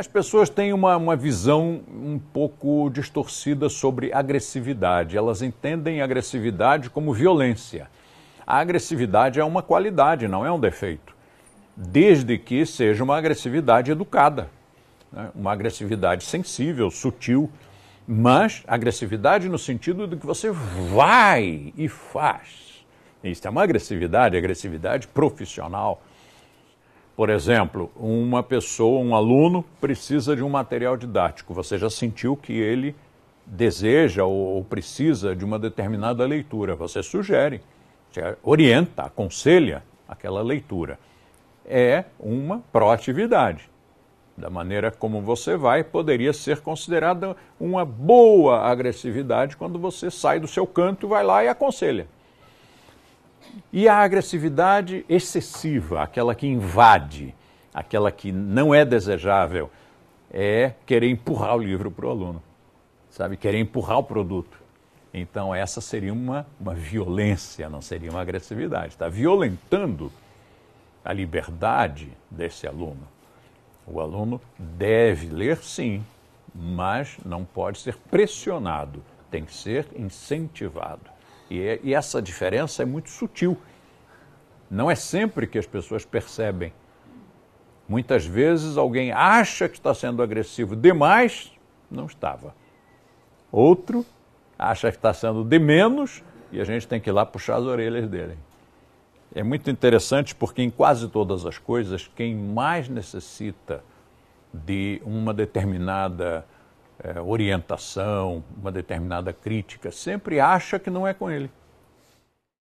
As pessoas têm uma, uma visão um pouco distorcida sobre agressividade. Elas entendem agressividade como violência. A agressividade é uma qualidade, não é um defeito, desde que seja uma agressividade educada, né? uma agressividade sensível, sutil, mas agressividade no sentido de que você vai e faz. Isso é uma agressividade, agressividade profissional. Por exemplo, uma pessoa, um aluno, precisa de um material didático. Você já sentiu que ele deseja ou precisa de uma determinada leitura. Você sugere, você orienta, aconselha aquela leitura. É uma proatividade. Da maneira como você vai, poderia ser considerada uma boa agressividade quando você sai do seu canto, vai lá e aconselha. E a agressividade excessiva, aquela que invade, aquela que não é desejável, é querer empurrar o livro para o aluno, sabe? Querer empurrar o produto. Então, essa seria uma, uma violência, não seria uma agressividade. Está violentando a liberdade desse aluno. O aluno deve ler, sim, mas não pode ser pressionado, tem que ser incentivado. E, é, e essa diferença é muito sutil. Não é sempre que as pessoas percebem. Muitas vezes alguém acha que está sendo agressivo demais, não estava. Outro acha que está sendo de menos e a gente tem que ir lá puxar as orelhas dele. É muito interessante porque em quase todas as coisas, quem mais necessita de uma determinada é, orientação, uma determinada crítica, sempre acha que não é com ele.